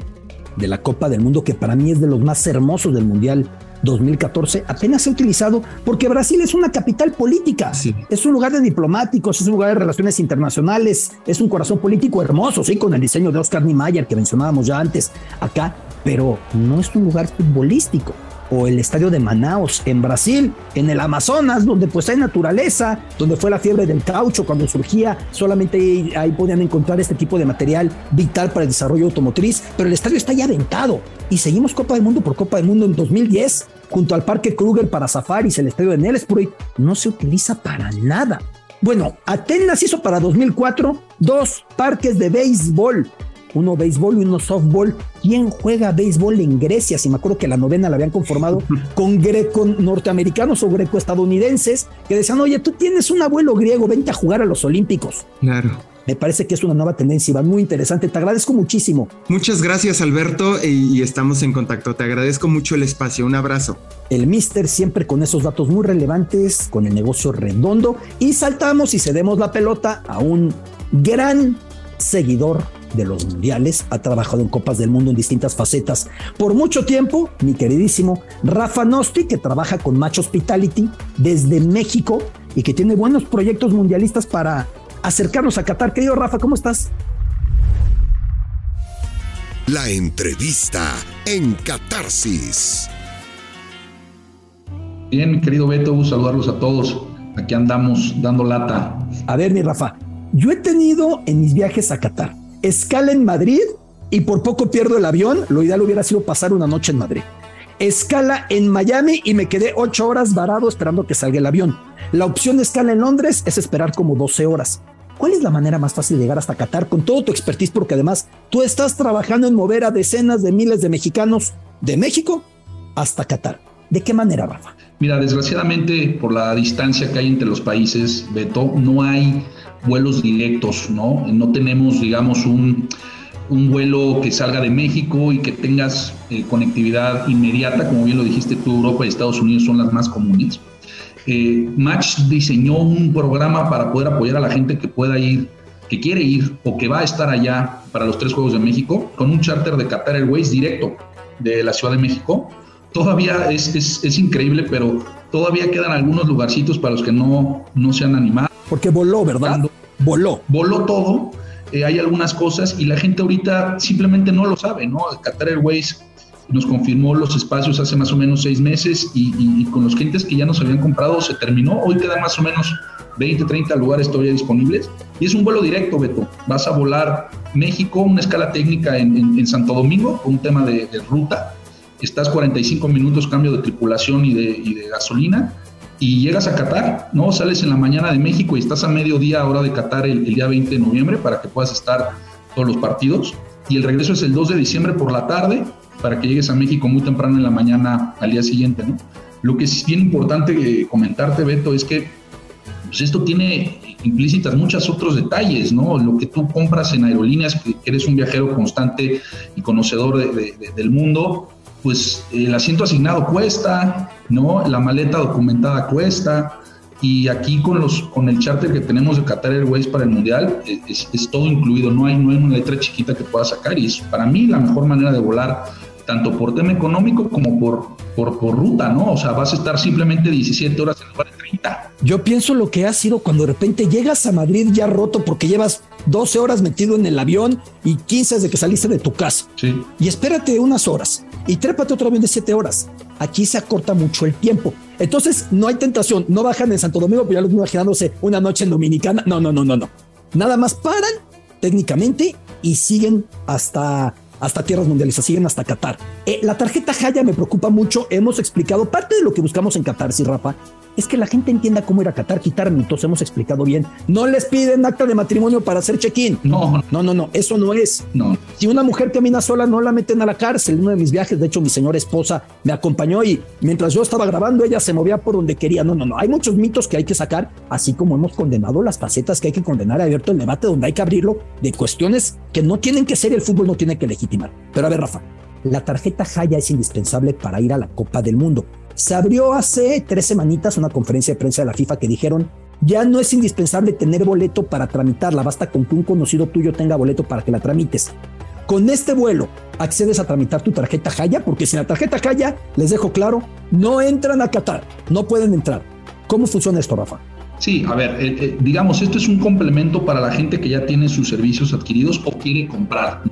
de la Copa del Mundo, que para mí es de los más hermosos del Mundial 2014, apenas se ha utilizado porque Brasil es una capital política, es un lugar de diplomáticos, es un lugar de relaciones internacionales, es un corazón político hermoso, sí, con el diseño de Oscar Niemeyer que mencionábamos ya antes acá, pero no es un lugar futbolístico o el estadio de Manaus en Brasil, en el Amazonas, donde pues hay naturaleza, donde fue la fiebre del caucho cuando surgía, solamente ahí, podían encontrar este tipo de material vital para el desarrollo automotriz, pero el estadio está ya aventado. Y seguimos Copa del Mundo por Copa del Mundo en 2010 junto al Parque Kruger para safaris, el estadio de Nellesburg, no se utiliza para nada. Bueno, Atenas hizo para 2004 dos parques de béisbol uno béisbol y uno softball. ¿Quién juega béisbol en Grecia? Si me acuerdo que la novena la habían conformado con greco norteamericanos o greco estadounidenses que decían, oye, tú tienes un abuelo griego, vente a jugar a los Olímpicos. Claro. Me parece que es una nueva tendencia, va muy interesante. Te agradezco muchísimo. Muchas gracias, Alberto, y estamos en contacto. Te agradezco mucho el espacio. Un abrazo. El Mister siempre con esos datos muy relevantes, con el negocio redondo, y saltamos y cedemos la pelota a un gran seguidor de los mundiales, ha trabajado en Copas del Mundo en distintas facetas. Por mucho tiempo, mi queridísimo Rafa Nosti, que trabaja con Match Hospitality desde México y que tiene buenos proyectos mundialistas para acercarnos a Qatar. Querido Rafa, ¿cómo estás? La entrevista en Catarsis. Bien, querido Beto, saludarlos a todos. Aquí andamos dando lata. A ver, mi Rafa, yo he tenido en mis viajes a Qatar escala en Madrid y por poco pierdo el avión. Lo ideal hubiera sido pasar una noche en Madrid. Escala en Miami y me quedé ocho horas varado esperando que salga el avión. La opción de escala en Londres es esperar como 12 horas. ¿Cuál es la manera más fácil de llegar hasta Qatar con todo tu expertise? Porque además tú estás trabajando en mover a decenas de miles de mexicanos de México hasta Qatar. ¿De qué manera, Rafa? Mira, desgraciadamente por la distancia que hay entre los países, Beto, no hay vuelos directos, ¿no? No tenemos, digamos, un, vuelo que salga de México y que tengas eh, conectividad inmediata, como bien lo dijiste tú, Europa y Estados Unidos son las más comunes. Eh, Match diseñó un programa para poder apoyar a la gente que pueda ir, que quiere ir o que va a estar allá para los tres Juegos de México, con un charter de Qatar Airways directo de la Ciudad de México. Todavía es, es, increíble, pero todavía quedan algunos lugarcitos para los que no, no se han animado. Porque voló, ¿verdad? voló. Voló todo. Eh, hay algunas cosas y la gente ahorita simplemente no lo sabe, ¿no? Qatar Airways nos confirmó los espacios hace más o menos seis meses y, con los clientes que ya nos habían comprado se terminó. Hoy quedan más o menos 20, 30 lugares todavía disponibles y es un vuelo directo, Beto. Vas a volar México, una escala técnica en, Santo Domingo, un tema de, ruta. Estás 45 minutos cambio de tripulación y de, y de gasolina y llegas a Qatar, ¿no? Sales en la mañana de México y estás a mediodía hora de Qatar el, día 20 de noviembre para que puedas estar todos los partidos. Y el regreso es el 2 de diciembre por la tarde para que llegues a México muy temprano en la mañana al día siguiente, ¿no? Lo que es bien importante eh, comentarte, Beto, es que pues esto tiene implícitas muchos otros detalles, ¿no? Lo que tú compras en aerolíneas, que eres un viajero constante y conocedor del mundo, pues el asiento asignado cuesta, ¿no? La maleta documentada cuesta, y aquí con los con el charter que tenemos de Qatar Airways para el mundial es, es, todo incluido no hay no hay una letra chiquita que pueda sacar y es para mí la mejor manera de volar tanto por tema económico como por, por, por ruta, ¿no? O sea, vas a estar simplemente 17 horas en lugar de 30. Yo pienso lo que ha sido cuando de repente llegas a Madrid ya roto porque llevas 12 horas metido en el avión y 15 desde que saliste de tu casa. Sí. Y espérate unas horas y trépate otro avión de 7 horas. Aquí se acorta mucho el tiempo. Entonces no hay tentación, no bajan en Santo Domingo, pero ya los imaginándose una noche en Dominicana. No, no, no, no, no. Nada más paran técnicamente y siguen hasta hasta tierras mundiales, siguen hasta Qatar. Eh, la tarjeta Jaya me preocupa mucho. Hemos explicado parte de lo que buscamos en Qatar, sí, Rafa, es que la gente entienda cómo ir a Qatar, quitar mitos, hemos explicado bien. No les piden acta de matrimonio para hacer check-in. No, no, no, no, eso no es. No. Si una mujer camina sola, no la meten a la cárcel. En uno de mis viajes, de hecho, mi señora esposa me acompañó y mientras yo estaba grabando, ella se movía por donde quería. No, no, no. Hay muchos mitos que hay que sacar, así como hemos condenado las facetas que hay que condenar. Abierto el debate donde hay que abrirlo de cuestiones que no tienen que ser y el fútbol no tiene que legitimar. Pero a ver, Rafa, la tarjeta Jaya es indispensable para ir a la Copa del Mundo. Se abrió hace tres semanitas una conferencia de prensa de la FIFA que dijeron, ya no es indispensable tener boleto para tramitarla, basta con que un conocido tuyo tenga boleto para que la tramites. Con este vuelo accedes a tramitar tu tarjeta Jaya, porque sin la tarjeta Jaya, les dejo claro, no entran a Qatar, no pueden entrar. ¿Cómo funciona esto, Rafa? Sí, a ver, eh, eh, digamos, esto es un complemento para la gente que ya tiene sus servicios adquiridos o quiere comprar.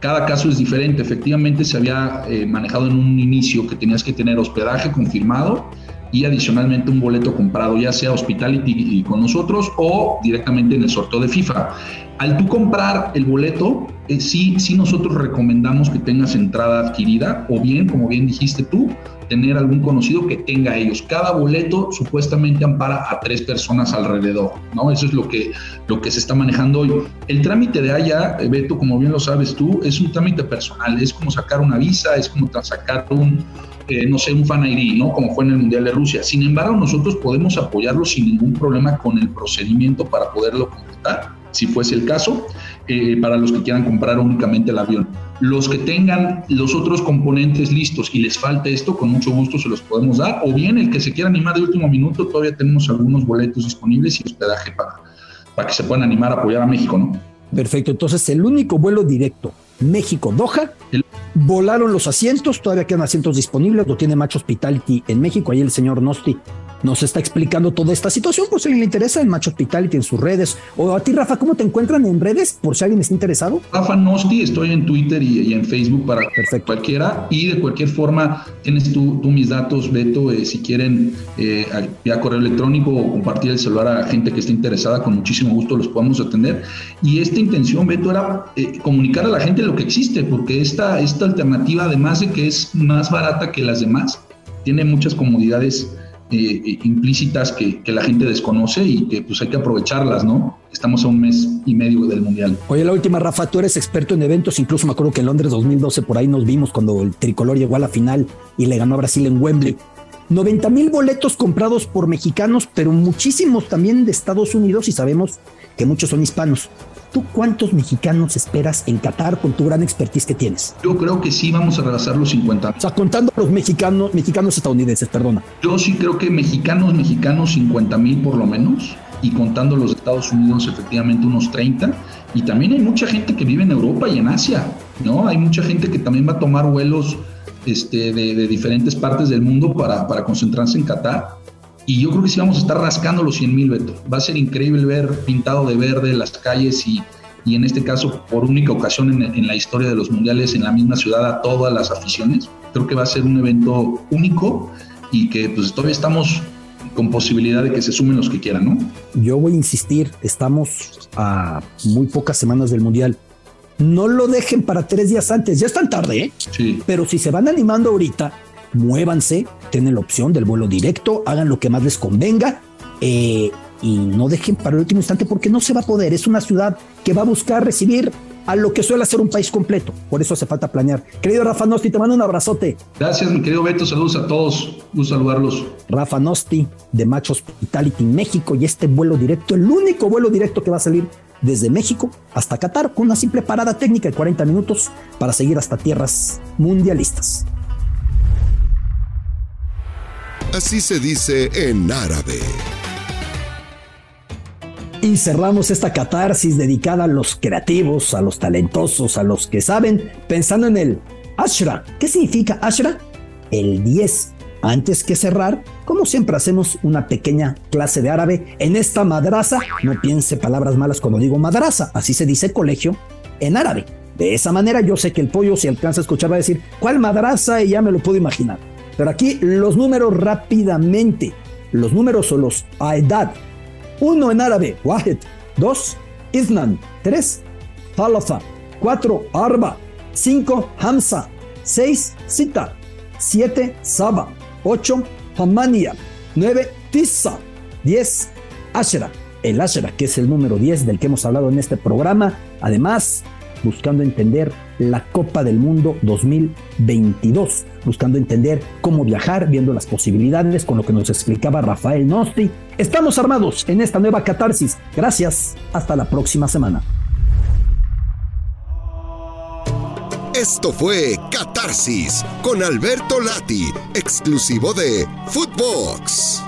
Cada caso es diferente. Efectivamente, se había eh, manejado en un inicio que tenías que tener hospedaje confirmado y adicionalmente un boleto comprado, ya sea Hospitality con nosotros o directamente en el sorteo de FIFA. Al tú comprar el boleto, sí, sí nosotros recomendamos que tengas entrada adquirida o bien, como bien dijiste tú, tener algún conocido que tenga ellos. Cada boleto supuestamente ampara a tres personas alrededor, ¿no? Eso es lo que, lo que se está manejando hoy. El trámite de allá, Beto, como bien lo sabes tú, es un trámite personal, es como sacar una visa, es como sacar un, no sé, un fan ID, ¿no? Como fue en el Mundial de Rusia. Sin embargo, nosotros podemos apoyarlo sin ningún problema con el procedimiento para poderlo completar, si fuese el caso, eh, para los que quieran comprar únicamente el avión. Los que tengan los otros componentes listos y les falte esto, con mucho gusto se los podemos dar. O bien el que se quiera animar de último minuto, todavía tenemos algunos boletos disponibles y hospedaje para, para que se puedan animar a apoyar a México, ¿no? Perfecto, entonces el único vuelo directo México-Doha. Volaron los asientos, todavía quedan asientos disponibles, lo tiene Match Hospitality en México, ahí el señor Nosti nos está explicando toda esta situación, por si alguien le interesa, en Match Hospitality, en sus redes. O a ti, Rafa, ¿cómo te encuentran en redes? Por si alguien está interesado. Rafa Nosti, estoy en Twitter y, en Facebook para cualquiera. Y de cualquier forma, tienes tú, mis datos, Beto, eh, si quieren eh, vía correo electrónico o compartir el celular a gente que esté interesada, con muchísimo gusto los podemos atender. Y esta intención, Beto, era eh, comunicar a la gente lo que existe, porque esta, esta alternativa, además de que es más barata que las demás, tiene muchas comodidades eh, implícitas que, que, la gente desconoce y que pues hay que aprovecharlas, ¿no? Estamos a un mes y medio del Mundial. Oye, la última, Rafa, tú eres experto en eventos, incluso me acuerdo que en Londres 2012 por ahí nos vimos cuando el tricolor llegó a la final y le ganó a Brasil en Wembley. 90 mil boletos comprados por mexicanos, pero muchísimos también de Estados Unidos y sabemos que muchos son hispanos. ¿Tú cuántos mexicanos esperas en Qatar con tu gran expertise que tienes? Yo creo que sí vamos a rebasar los 50. O sea, contando a los mexicanos, mexicanos estadounidenses, perdona. Yo sí creo que mexicanos, mexicanos 50 mil por lo menos y contando los Estados Unidos efectivamente unos 30 y también hay mucha gente que vive en Europa y en Asia, ¿no? Hay mucha gente que también va a tomar vuelos este, de, diferentes partes del mundo para, para concentrarse en Qatar y yo creo que sí vamos a estar rascando los 100 mil, Beto. Va a ser increíble ver pintado de verde las calles y, y en este caso, por única ocasión en, la historia de los mundiales, en la misma ciudad a todas las aficiones. Creo que va a ser un evento único y que pues todavía estamos con posibilidad de que se sumen los que quieran, ¿no? Yo voy a insistir, estamos a muy pocas semanas del mundial. No lo dejen para tres días antes, ya es tan tarde, ¿eh? Sí. Pero si se van animando ahorita, muévanse, tienen la opción del vuelo directo, hagan lo que más les convenga eh, y no dejen para el último instante porque no se va a poder. Es una ciudad que va a buscar recibir a lo que suele ser un país completo. Por eso hace falta planear. Querido Rafa Nosti, te mando un abrazote. Gracias, mi querido Beto. Saludos a todos. Gusto saludarlos. Rafa Nosti de Match Hospitality México y este vuelo directo, el único vuelo directo que va a salir desde México hasta Qatar con una simple parada técnica de 40 minutos para seguir hasta tierras mundialistas. Así se dice en árabe. Y cerramos esta catarsis dedicada a los creativos, a los talentosos, a los que saben, pensando en el Ashra. ¿Qué significa Ashra? El 10. Antes que cerrar, como siempre hacemos una pequeña clase de árabe en esta madraza. No piense palabras malas cuando digo madraza, así se dice colegio en árabe. De esa manera yo sé que el pollo si alcanza a escuchar va a decir, ¿cuál madraza? Y ya me lo puedo imaginar. Pero aquí los números rápidamente. Los números o los aedad. Uno en árabe, wahed. Dos, iznan. Tres, falafa. Cuatro, arba. Cinco, hamza. Seis, sita. Siete, saba. Ocho, hamania. Nueve, tisa. Diez, ashera. El ashera, que es el número 10 del que hemos hablado en este programa. Además, buscando entender la Copa del Mundo 2022, buscando entender cómo viajar, viendo las posibilidades con lo que nos explicaba Rafael Nosti. Estamos armados en esta nueva catarsis. Gracias, hasta la próxima semana. Esto fue Catarsis con Alberto Lati, exclusivo de Footbox.